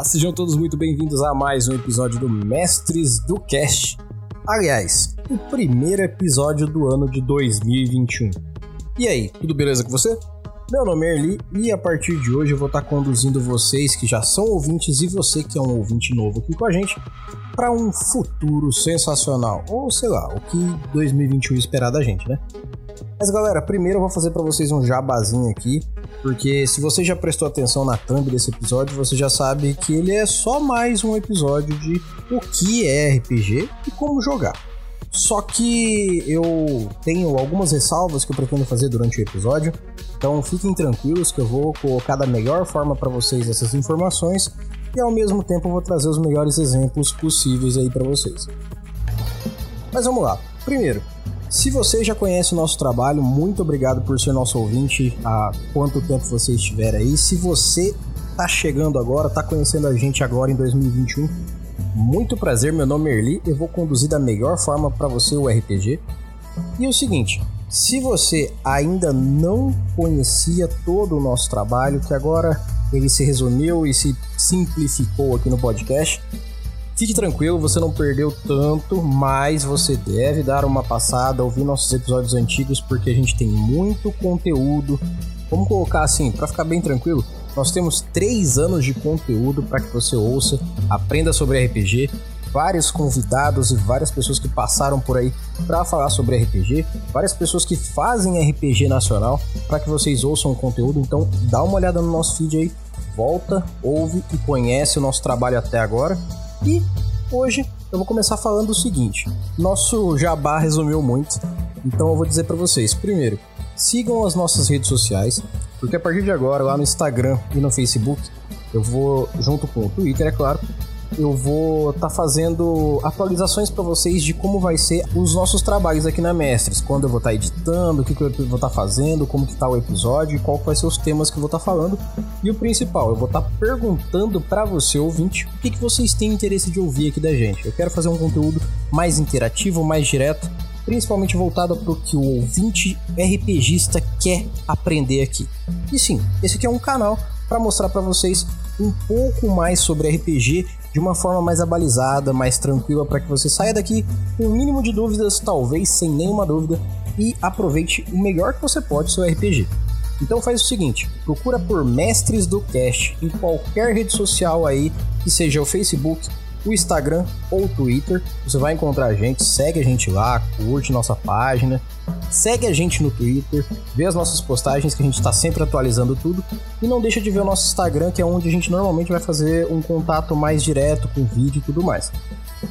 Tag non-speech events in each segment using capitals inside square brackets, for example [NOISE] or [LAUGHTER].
Olá, sejam todos muito bem-vindos a mais um episódio do Mestres do Cast. Aliás, o primeiro episódio do ano de 2021. E aí, tudo beleza com você? Meu nome é Erli e a partir de hoje eu vou estar conduzindo vocês que já são ouvintes e você que é um ouvinte novo aqui com a gente para um futuro sensacional, ou sei lá, o que 2021 esperar da gente, né? Mas galera, primeiro eu vou fazer para vocês um jabazinho aqui, porque se você já prestou atenção na thumb desse episódio, você já sabe que ele é só mais um episódio de o que é RPG e como jogar. Só que eu tenho algumas ressalvas que eu pretendo fazer durante o episódio, então fiquem tranquilos que eu vou colocar da melhor forma para vocês essas informações e ao mesmo tempo eu vou trazer os melhores exemplos possíveis aí para vocês. Mas vamos lá. Primeiro, se você já conhece o nosso trabalho, muito obrigado por ser nosso ouvinte há quanto tempo você estiver aí. Se você tá chegando agora, tá conhecendo a gente agora em 2021, muito prazer, meu nome é Erli, eu vou conduzir da melhor forma para você o RPG. E o seguinte, se você ainda não conhecia todo o nosso trabalho, que agora ele se resumiu e se simplificou aqui no podcast, Fique tranquilo, você não perdeu tanto, mas você deve dar uma passada, ouvir nossos episódios antigos, porque a gente tem muito conteúdo. Vamos colocar assim, para ficar bem tranquilo, nós temos três anos de conteúdo para que você ouça, aprenda sobre RPG, vários convidados e várias pessoas que passaram por aí para falar sobre RPG, várias pessoas que fazem RPG nacional para que vocês ouçam o conteúdo. Então, dá uma olhada no nosso feed aí, volta, ouve e conhece o nosso trabalho até agora. E hoje eu vou começar falando o seguinte: nosso jabá resumiu muito, então eu vou dizer para vocês. Primeiro, sigam as nossas redes sociais, porque a partir de agora, lá no Instagram e no Facebook, eu vou, junto com o Twitter, é claro, eu vou estar tá fazendo atualizações para vocês de como vai ser os nossos trabalhos aqui na Mestres, quando eu vou estar tá editando, o que, que eu vou estar tá fazendo, como que tá o episódio qual vai ser os temas que eu vou estar tá falando. E o principal, eu vou estar tá perguntando para você, ouvinte, o que, que vocês têm interesse de ouvir aqui da gente. Eu quero fazer um conteúdo mais interativo, mais direto, principalmente voltado para o que o ouvinte RPGista quer aprender aqui. E sim, esse aqui é um canal para mostrar para vocês um pouco mais sobre RPG de uma forma mais abalizada, mais tranquila, para que você saia daqui com o mínimo de dúvidas, talvez sem nenhuma dúvida, e aproveite o melhor que você pode seu RPG. Então faz o seguinte, procura por Mestres do Cast em qualquer rede social aí, que seja o Facebook, o Instagram ou o Twitter. Você vai encontrar a gente, segue a gente lá, curte nossa página, segue a gente no Twitter, vê as nossas postagens que a gente está sempre atualizando tudo e não deixa de ver o nosso Instagram, que é onde a gente normalmente vai fazer um contato mais direto com vídeo e tudo mais.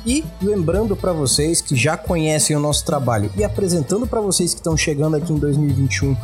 E lembrando para vocês que já conhecem o nosso trabalho e apresentando para vocês que estão chegando aqui em 2021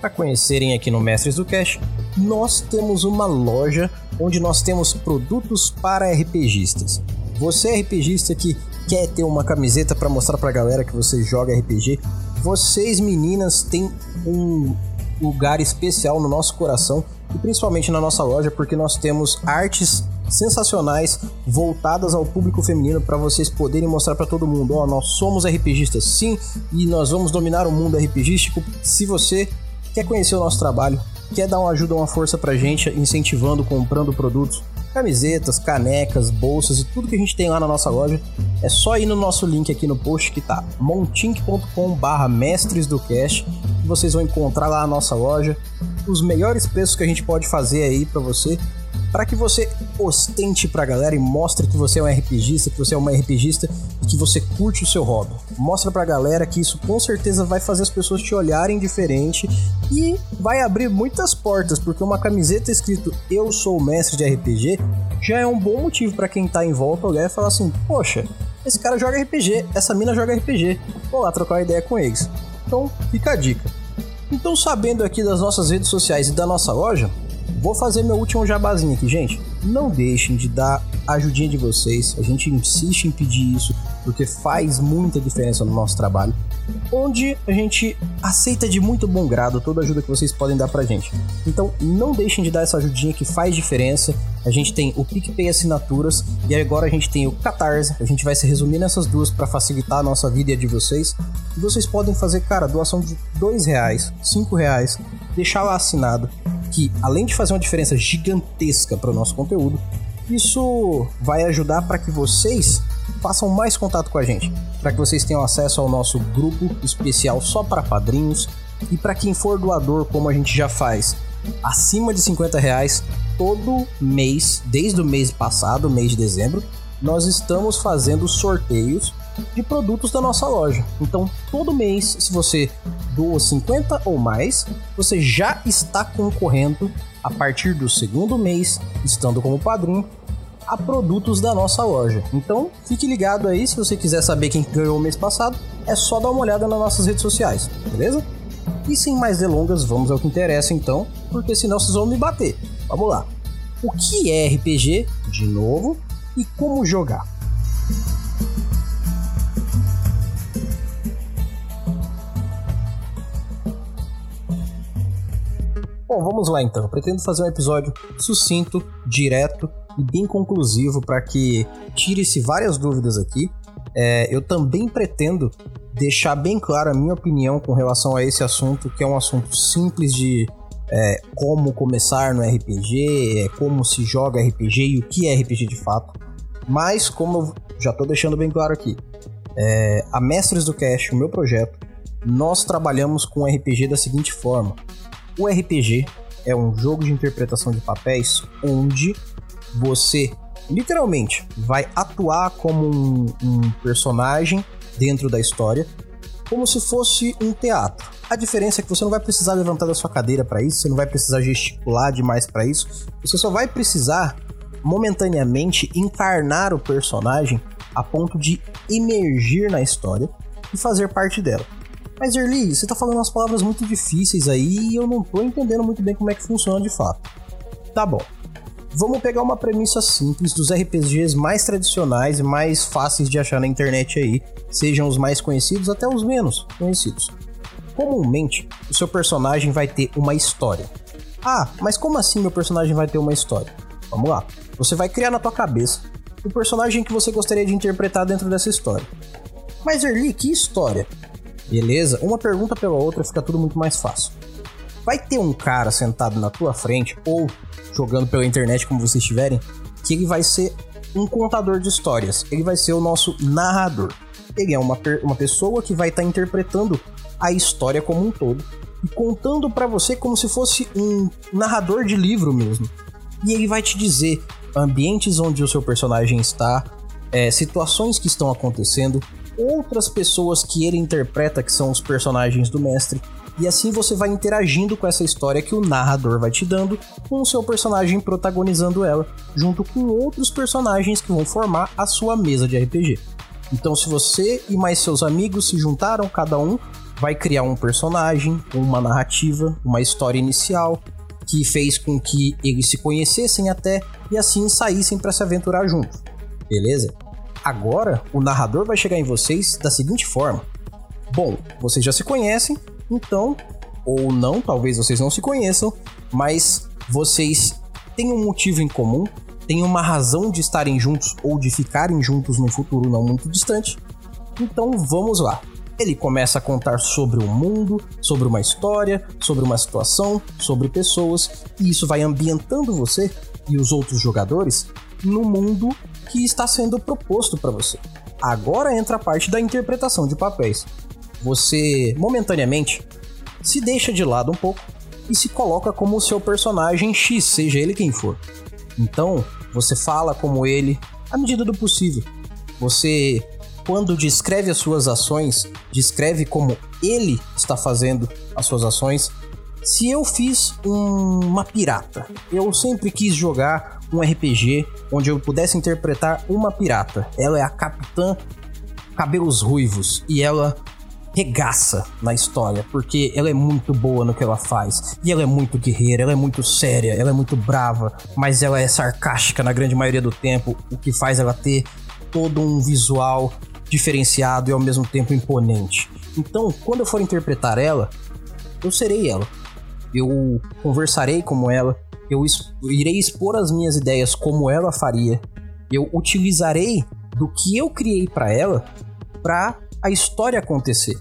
para conhecerem aqui no Mestres do Cash, nós temos uma loja onde nós temos produtos para RPGistas. Você é RPGista que quer ter uma camiseta para mostrar para a galera que você joga RPG, vocês meninas têm um lugar especial no nosso coração e principalmente na nossa loja porque nós temos artes sensacionais voltadas ao público feminino para vocês poderem mostrar para todo mundo, ó, oh, nós somos RPGistas sim e nós vamos dominar o mundo RPGístico. Se você quer conhecer o nosso trabalho, quer dar uma ajuda, uma força pra gente, incentivando, comprando produtos, camisetas, canecas, bolsas e tudo que a gente tem lá na nossa loja, é só ir no nosso link aqui no post que tá montink.com barra mestres do cash, vocês vão encontrar lá a nossa loja, os melhores preços que a gente pode fazer aí para você para que você ostente pra galera e mostre que você é um RPGista, que você é uma RPGista e que você curte o seu hobby. Mostra pra galera que isso com certeza vai fazer as pessoas te olharem diferente e vai abrir muitas portas, porque uma camiseta escrito Eu sou o mestre de RPG já é um bom motivo para quem tá em volta olhar e falar assim: "Poxa, esse cara joga RPG, essa mina joga RPG. Vou lá trocar uma ideia com eles". Então, fica a dica. Então, sabendo aqui das nossas redes sociais e da nossa loja, Vou fazer meu último jabazinho aqui, gente. Não deixem de dar a ajudinha de vocês. A gente insiste em pedir isso porque faz muita diferença no nosso trabalho. Onde a gente aceita de muito bom grado toda ajuda que vocês podem dar pra gente. Então não deixem de dar essa ajudinha que faz diferença. A gente tem o PicPay Assinaturas e agora a gente tem o Catarse. A gente vai se resumir nessas duas para facilitar a nossa vida e a de vocês. E vocês podem fazer, cara, doação de dois reais, cinco reais, deixar lá assinado que, além de fazer uma diferença gigantesca para o nosso conteúdo, isso vai ajudar para que vocês façam mais contato com a gente, para que vocês tenham acesso ao nosso grupo especial só para padrinhos e para quem for doador, como a gente já faz, acima de 50 reais todo mês, desde o mês passado, mês de dezembro, nós estamos fazendo sorteios de produtos da nossa loja. Então, todo mês, se você doa 50 ou mais, você já está concorrendo a partir do segundo mês, estando como padrinho, a produtos da nossa loja. Então, fique ligado aí, se você quiser saber quem ganhou o mês passado, é só dar uma olhada nas nossas redes sociais, beleza? E sem mais delongas, vamos ao que interessa então, porque senão vocês vão me bater. Vamos lá. O que é RPG, de novo, e como jogar? Bom, vamos lá então. Eu pretendo fazer um episódio sucinto, direto e bem conclusivo para que tire-se várias dúvidas aqui. É, eu também pretendo deixar bem clara a minha opinião com relação a esse assunto, que é um assunto simples de é, como começar no RPG, é, como se joga RPG e o que é RPG de fato. Mas, como eu já estou deixando bem claro aqui, é, a Mestres do Cast, o meu projeto, nós trabalhamos com RPG da seguinte forma: o RPG é um jogo de interpretação de papéis onde você literalmente vai atuar como um, um personagem dentro da história, como se fosse um teatro. A diferença é que você não vai precisar levantar da sua cadeira para isso, você não vai precisar gesticular demais para isso, você só vai precisar momentaneamente encarnar o personagem a ponto de emergir na história e fazer parte dela. Mas Erli, você tá falando umas palavras muito difíceis aí e eu não tô entendendo muito bem como é que funciona de fato. Tá bom. Vamos pegar uma premissa simples dos RPGs mais tradicionais e mais fáceis de achar na internet aí, sejam os mais conhecidos até os menos conhecidos. Comumente, o seu personagem vai ter uma história. Ah, mas como assim meu personagem vai ter uma história? Vamos lá. Você vai criar na tua cabeça o personagem que você gostaria de interpretar dentro dessa história. Mas Erli, que história? Beleza? Uma pergunta pela outra fica tudo muito mais fácil. Vai ter um cara sentado na tua frente, ou jogando pela internet como vocês estiverem, que ele vai ser um contador de histórias. Ele vai ser o nosso narrador. Ele é uma, uma pessoa que vai estar tá interpretando a história como um todo e contando para você como se fosse um narrador de livro mesmo. E ele vai te dizer ambientes onde o seu personagem está, é, situações que estão acontecendo, outras pessoas que ele interpreta que são os personagens do mestre. E assim você vai interagindo com essa história que o narrador vai te dando, com o seu personagem protagonizando ela, junto com outros personagens que vão formar a sua mesa de RPG. Então, se você e mais seus amigos se juntaram, cada um vai criar um personagem, uma narrativa, uma história inicial que fez com que eles se conhecessem até e assim saíssem para se aventurar juntos. Beleza? Agora, o narrador vai chegar em vocês da seguinte forma: Bom, vocês já se conhecem, então, ou não, talvez vocês não se conheçam, mas vocês têm um motivo em comum, têm uma razão de estarem juntos ou de ficarem juntos no futuro não muito distante. Então vamos lá. Ele começa a contar sobre o mundo, sobre uma história, sobre uma situação, sobre pessoas, e isso vai ambientando você e os outros jogadores no mundo que está sendo proposto para você. Agora entra a parte da interpretação de papéis. Você, momentaneamente, se deixa de lado um pouco e se coloca como o seu personagem X, seja ele quem for. Então, você fala como ele à medida do possível. Você, quando descreve as suas ações, descreve como ele está fazendo as suas ações. Se eu fiz um, uma pirata, eu sempre quis jogar um RPG onde eu pudesse interpretar uma pirata. Ela é a capitã cabelos ruivos e ela regaça na história, porque ela é muito boa no que ela faz. E ela é muito guerreira, ela é muito séria, ela é muito brava, mas ela é sarcástica na grande maioria do tempo, o que faz ela ter todo um visual diferenciado e ao mesmo tempo imponente. Então, quando eu for interpretar ela, eu serei ela. Eu conversarei como ela, eu irei expor as minhas ideias como ela faria. Eu utilizarei do que eu criei para ela para a história acontecer.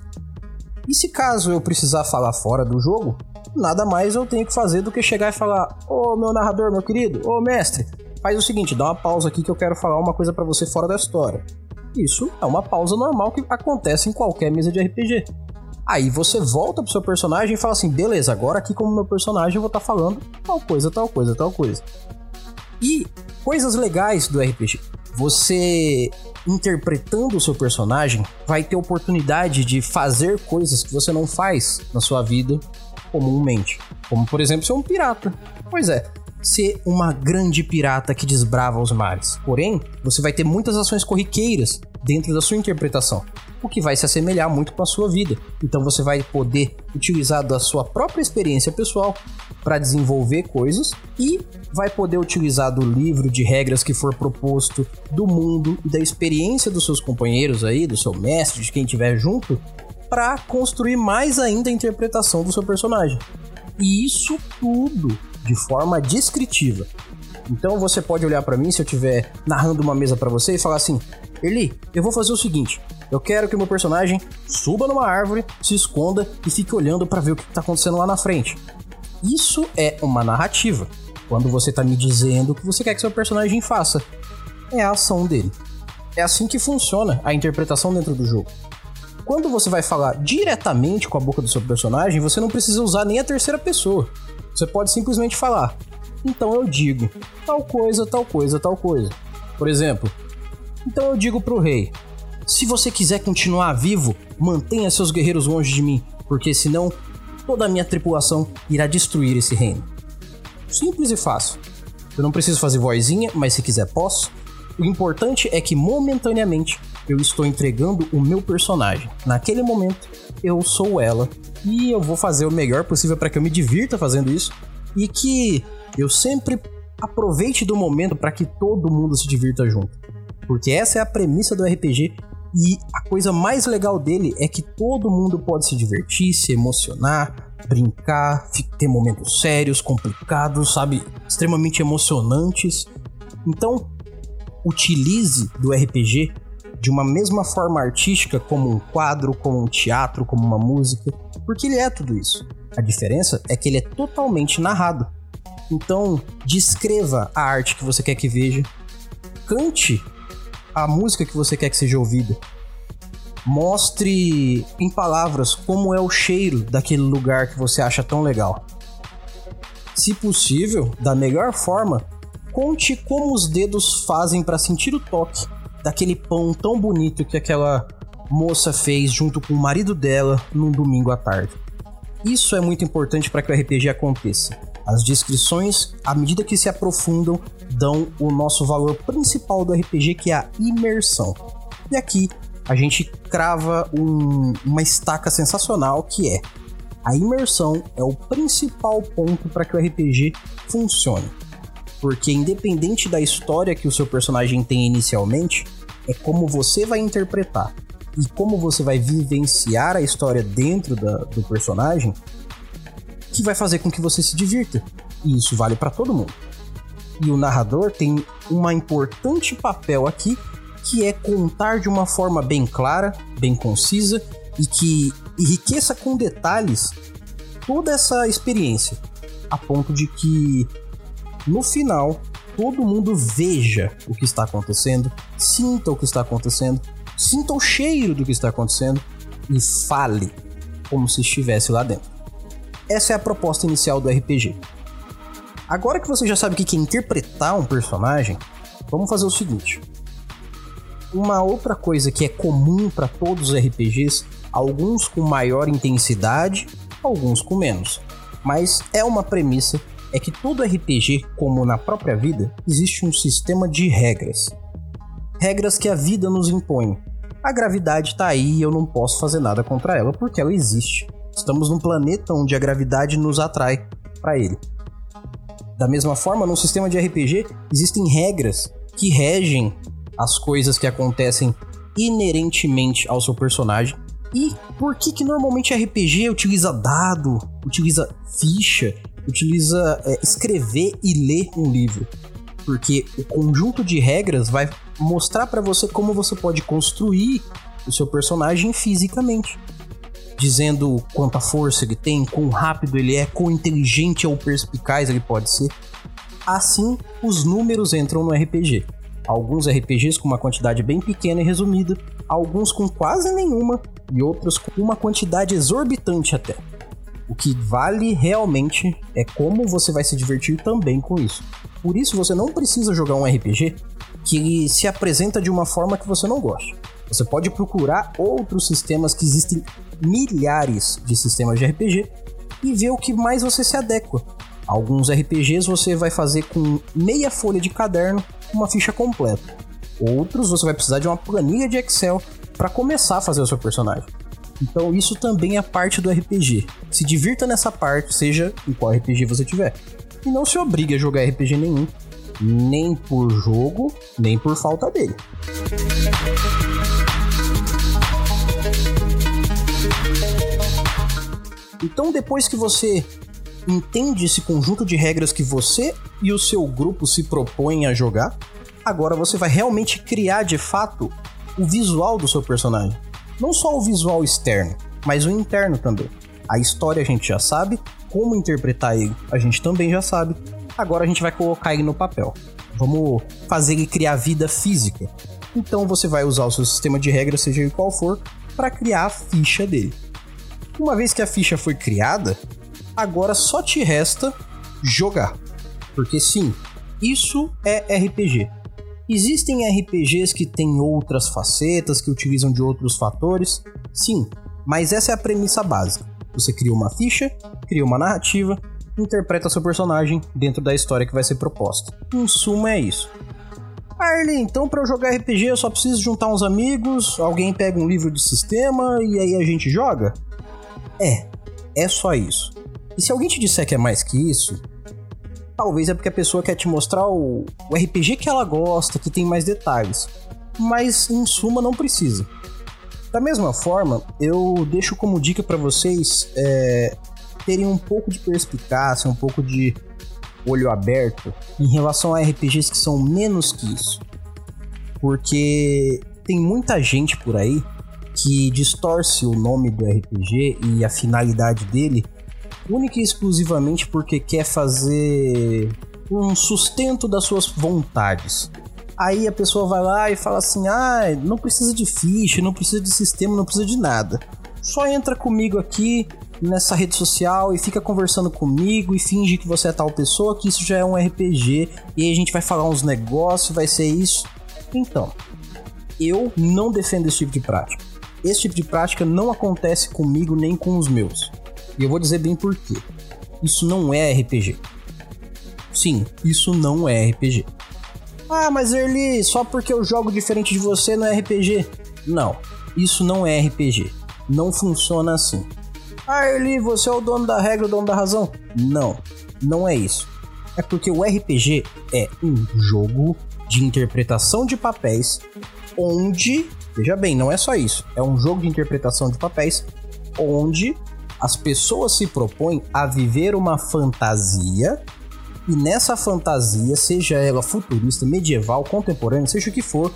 E se caso eu precisar falar fora do jogo, nada mais eu tenho que fazer do que chegar e falar: Ô meu narrador, meu querido, ô mestre, faz o seguinte, dá uma pausa aqui que eu quero falar uma coisa para você fora da história. Isso é uma pausa normal que acontece em qualquer mesa de RPG. Aí você volta pro seu personagem e fala assim: beleza, agora aqui como meu personagem eu vou estar tá falando tal coisa, tal coisa, tal coisa. E coisas legais do RPG. Você interpretando o seu personagem vai ter oportunidade de fazer coisas que você não faz na sua vida comumente. Como, por exemplo, ser um pirata. Pois é, ser uma grande pirata que desbrava os mares. Porém, você vai ter muitas ações corriqueiras dentro da sua interpretação, o que vai se assemelhar muito com a sua vida. Então você vai poder utilizar da sua própria experiência pessoal para desenvolver coisas e vai poder utilizar do livro de regras que for proposto, do mundo e da experiência dos seus companheiros aí, do seu mestre, de quem estiver junto, para construir mais ainda a interpretação do seu personagem. E isso tudo de forma descritiva. Então você pode olhar para mim se eu estiver narrando uma mesa para você e falar assim: Eli, eu vou fazer o seguinte. Eu quero que o meu personagem suba numa árvore, se esconda e fique olhando para ver o que está acontecendo lá na frente. Isso é uma narrativa. Quando você está me dizendo o que você quer que seu personagem faça, é a ação dele. É assim que funciona a interpretação dentro do jogo. Quando você vai falar diretamente com a boca do seu personagem, você não precisa usar nem a terceira pessoa. Você pode simplesmente falar: então eu digo tal coisa, tal coisa, tal coisa. Por exemplo, então eu digo pro rei: se você quiser continuar vivo, mantenha seus guerreiros longe de mim, porque senão toda a minha tripulação irá destruir esse reino. Simples e fácil. Eu não preciso fazer vozinha, mas se quiser posso. O importante é que momentaneamente eu estou entregando o meu personagem. Naquele momento, eu sou ela e eu vou fazer o melhor possível para que eu me divirta fazendo isso e que eu sempre aproveite do momento para que todo mundo se divirta junto. Porque essa é a premissa do RPG e a coisa mais legal dele é que todo mundo pode se divertir, se emocionar, brincar, ter momentos sérios, complicados, sabe, extremamente emocionantes. Então, utilize do RPG de uma mesma forma artística como um quadro, como um teatro, como uma música, porque ele é tudo isso. A diferença é que ele é totalmente narrado. Então, descreva a arte que você quer que veja, cante a música que você quer que seja ouvida. Mostre em palavras como é o cheiro daquele lugar que você acha tão legal. Se possível, da melhor forma, conte como os dedos fazem para sentir o toque daquele pão tão bonito que aquela moça fez junto com o marido dela num domingo à tarde. Isso é muito importante para que o RPG aconteça. As descrições, à medida que se aprofundam, dão o nosso valor principal do RPG, que é a imersão. E aqui a gente crava um, uma estaca sensacional que é a imersão é o principal ponto para que o RPG funcione. Porque independente da história que o seu personagem tem inicialmente, é como você vai interpretar e como você vai vivenciar a história dentro da, do personagem que vai fazer com que você se divirta. E isso vale para todo mundo. E o narrador tem um importante papel aqui, que é contar de uma forma bem clara, bem concisa e que enriqueça com detalhes toda essa experiência, a ponto de que no final todo mundo veja o que está acontecendo, sinta o que está acontecendo, sinta o cheiro do que está acontecendo e fale como se estivesse lá dentro. Essa é a proposta inicial do RPG. Agora que você já sabe o que é interpretar um personagem, vamos fazer o seguinte. Uma outra coisa que é comum para todos os RPGs, alguns com maior intensidade, alguns com menos, mas é uma premissa é que todo RPG, como na própria vida, existe um sistema de regras. Regras que a vida nos impõe. A gravidade está aí e eu não posso fazer nada contra ela porque ela existe. Estamos num planeta onde a gravidade nos atrai para ele. Da mesma forma, no sistema de RPG existem regras que regem as coisas que acontecem inerentemente ao seu personagem. E por que que normalmente RPG utiliza dado, utiliza ficha utiliza é, escrever e ler um livro. Porque o conjunto de regras vai mostrar para você como você pode construir o seu personagem fisicamente. dizendo quanta força ele tem, quão rápido ele é, quão inteligente ou perspicaz ele pode ser. Assim, os números entram no RPG. Alguns RPGs com uma quantidade bem pequena e resumida, alguns com quase nenhuma e outros com uma quantidade exorbitante até. O que vale realmente é como você vai se divertir também com isso. Por isso você não precisa jogar um RPG que se apresenta de uma forma que você não gosta. Você pode procurar outros sistemas que existem milhares de sistemas de RPG e ver o que mais você se adequa. Alguns RPGs você vai fazer com meia folha de caderno, uma ficha completa. Outros você vai precisar de uma planilha de Excel para começar a fazer o seu personagem. Então isso também é parte do RPG. Se divirta nessa parte, seja em qual RPG você tiver. E não se obrigue a jogar RPG nenhum, nem por jogo, nem por falta dele. Então, depois que você entende esse conjunto de regras que você e o seu grupo se propõem a jogar, agora você vai realmente criar de fato o visual do seu personagem. Não só o visual externo, mas o interno também. A história a gente já sabe, como interpretar ele a gente também já sabe. Agora a gente vai colocar ele no papel. Vamos fazer ele criar vida física. Então você vai usar o seu sistema de regras, seja ele qual for, para criar a ficha dele. Uma vez que a ficha foi criada, agora só te resta jogar. Porque sim, isso é RPG. Existem RPGs que têm outras facetas, que utilizam de outros fatores? Sim, mas essa é a premissa básica. Você cria uma ficha, cria uma narrativa, interpreta seu personagem dentro da história que vai ser proposta. Em suma, é isso. Arley, então para eu jogar RPG eu só preciso juntar uns amigos, alguém pega um livro de sistema e aí a gente joga? É, é só isso. E se alguém te disser que é mais que isso, talvez é porque a pessoa quer te mostrar o, o RPG que ela gosta, que tem mais detalhes. Mas em suma não precisa. Da mesma forma, eu deixo como dica para vocês é, terem um pouco de perspicácia, um pouco de olho aberto em relação a RPGs que são menos que isso. Porque tem muita gente por aí que distorce o nome do RPG e a finalidade dele única e exclusivamente porque quer fazer um sustento das suas vontades. Aí a pessoa vai lá e fala assim: ah, não precisa de ficha, não precisa de sistema, não precisa de nada. Só entra comigo aqui nessa rede social e fica conversando comigo e finge que você é tal pessoa, que isso já é um RPG e aí a gente vai falar uns negócios, vai ser isso. Então, eu não defendo esse tipo de prática. Esse tipo de prática não acontece comigo nem com os meus. E eu vou dizer bem por quê. Isso não é RPG. Sim, isso não é RPG. Ah, mas Erli, só porque eu jogo diferente de você não é RPG? Não, isso não é RPG. Não funciona assim. Ah, Erli, você é o dono da regra, o dono da razão? Não, não é isso. É porque o RPG é um jogo de interpretação de papéis onde, veja bem, não é só isso, é um jogo de interpretação de papéis onde as pessoas se propõem a viver uma fantasia e nessa fantasia, seja ela futurista, medieval, contemporânea, seja o que for,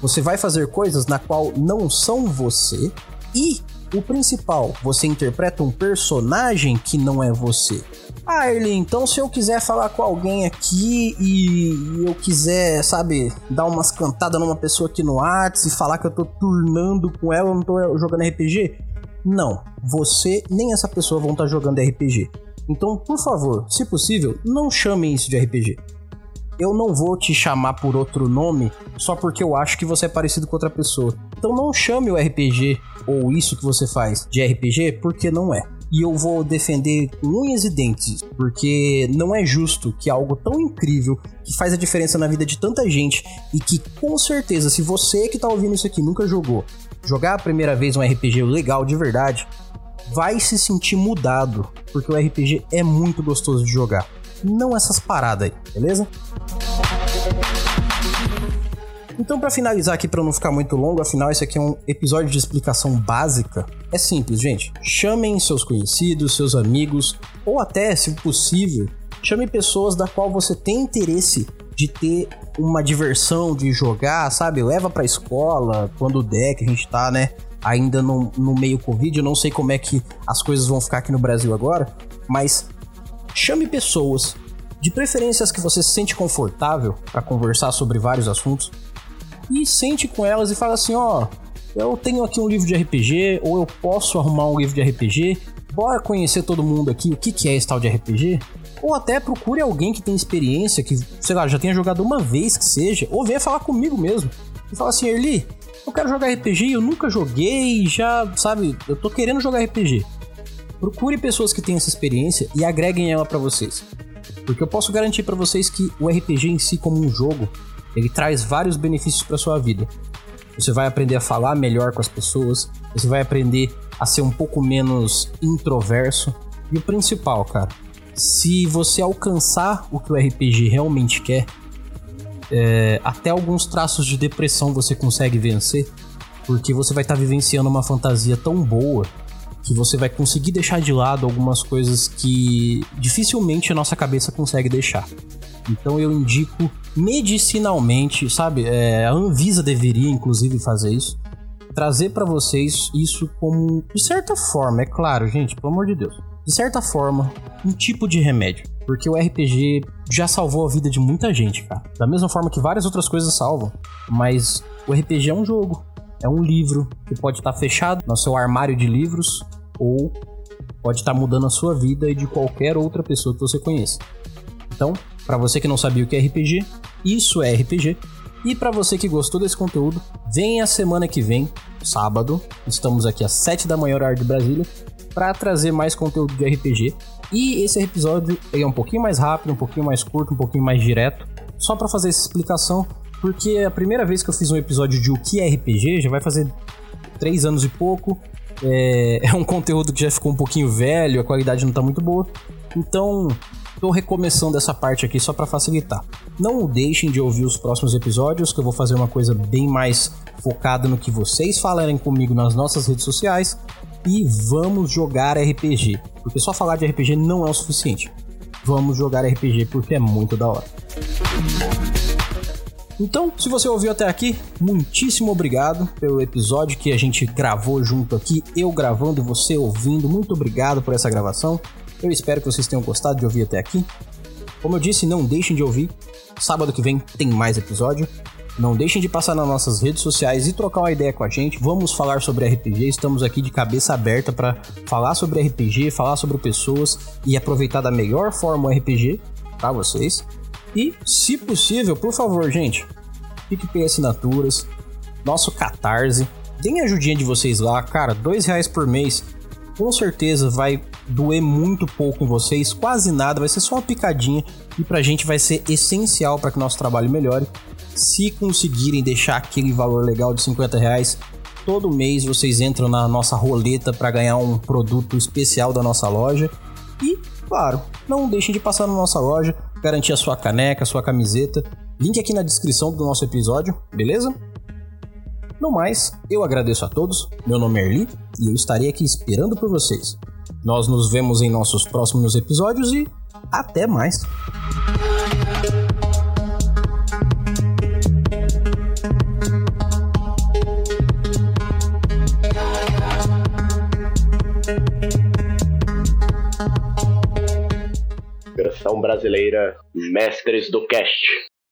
você vai fazer coisas na qual não são você e o principal, você interpreta um personagem que não é você. Ah, Erly, então se eu quiser falar com alguém aqui e eu quiser, sabe, dar umas cantadas numa pessoa aqui no Arts e falar que eu tô turnando com ela, eu não tô jogando RPG? Não, você nem essa pessoa vão estar tá jogando RPG. Então, por favor, se possível, não chamem isso de RPG. Eu não vou te chamar por outro nome só porque eu acho que você é parecido com outra pessoa. Então não chame o RPG ou isso que você faz de RPG porque não é. E eu vou defender com unhas e dentes, porque não é justo que algo tão incrível, que faz a diferença na vida de tanta gente e que com certeza, se você que tá ouvindo isso aqui nunca jogou, jogar a primeira vez um RPG legal de verdade, vai se sentir mudado, porque o RPG é muito gostoso de jogar. Não essas paradas aí, beleza? Então, para finalizar aqui, para não ficar muito longo, afinal, esse aqui é um episódio de explicação básica. É simples, gente. Chamem seus conhecidos, seus amigos, ou até, se possível, chame pessoas da qual você tem interesse de ter uma diversão, de jogar, sabe? Leva pra escola, quando der, que a gente tá, né? ainda no, no meio Covid. Eu não sei como é que as coisas vão ficar aqui no Brasil agora, mas chame pessoas, de preferências que você se sente confortável para conversar sobre vários assuntos, e sente com elas e fala assim: ó, eu tenho aqui um livro de RPG, ou eu posso arrumar um livro de RPG, bora conhecer todo mundo aqui o que, que é esse tal de RPG. Ou até procure alguém que tem experiência, que, sei lá, já tenha jogado uma vez que seja, ou venha falar comigo mesmo. E fala assim, Erli, eu quero jogar RPG, eu nunca joguei, já, sabe, eu tô querendo jogar RPG. Procure pessoas que têm essa experiência e agreguem ela para vocês. Porque eu posso garantir para vocês que o RPG em si como um jogo, ele traz vários benefícios para sua vida. Você vai aprender a falar melhor com as pessoas, você vai aprender a ser um pouco menos introverso. E o principal, cara, se você alcançar o que o RPG realmente quer, é, até alguns traços de depressão você consegue vencer, porque você vai estar tá vivenciando uma fantasia tão boa que você vai conseguir deixar de lado algumas coisas que dificilmente a nossa cabeça consegue deixar. Então eu indico medicinalmente, sabe? É, a Anvisa deveria, inclusive, fazer isso. Trazer para vocês isso como, de certa forma, é claro, gente, pelo amor de Deus, de certa forma, um tipo de remédio. Porque o RPG já salvou a vida de muita gente, cara. Da mesma forma que várias outras coisas salvam. Mas o RPG é um jogo, é um livro que pode estar fechado no seu armário de livros ou pode estar mudando a sua vida e de qualquer outra pessoa que você conheça. Então, para você que não sabia o que é RPG, isso é RPG. E para você que gostou desse conteúdo, venha a semana que vem, sábado, estamos aqui às 7 da manhã horário de Brasília, para trazer mais conteúdo de RPG. E esse episódio é um pouquinho mais rápido, um pouquinho mais curto, um pouquinho mais direto, só para fazer essa explicação, porque a primeira vez que eu fiz um episódio de o que é RPG, já vai fazer três anos e pouco. É, [LAUGHS] é um conteúdo que já ficou um pouquinho velho, a qualidade não tá muito boa. Então, Estou recomeçando essa parte aqui só para facilitar. Não deixem de ouvir os próximos episódios, que eu vou fazer uma coisa bem mais focada no que vocês falarem comigo nas nossas redes sociais. E vamos jogar RPG, porque só falar de RPG não é o suficiente. Vamos jogar RPG porque é muito da hora. Então, se você ouviu até aqui, muitíssimo obrigado pelo episódio que a gente gravou junto aqui, eu gravando você ouvindo. Muito obrigado por essa gravação. Eu espero que vocês tenham gostado de ouvir até aqui. Como eu disse, não deixem de ouvir. Sábado que vem tem mais episódio. Não deixem de passar nas nossas redes sociais e trocar uma ideia com a gente. Vamos falar sobre RPG. Estamos aqui de cabeça aberta para falar sobre RPG, falar sobre pessoas e aproveitar da melhor forma o RPG para vocês. E, se possível, por favor, gente, PicPay Assinaturas, nosso Catarse, deem a ajudinha de vocês lá, cara, dois reais por mês com certeza vai doer muito pouco em vocês, quase nada, vai ser só uma picadinha e pra gente vai ser essencial para que nosso trabalho melhore. Se conseguirem deixar aquele valor legal de 50 reais, todo mês vocês entram na nossa roleta para ganhar um produto especial da nossa loja. E, claro, não deixem de passar na nossa loja, garantir a sua caneca, a sua camiseta. Link aqui na descrição do nosso episódio, beleza? No mais, eu agradeço a todos, meu nome é Erli e eu estarei aqui esperando por vocês. Nós nos vemos em nossos próximos episódios e até mais! Versão brasileira Mestres do Cast.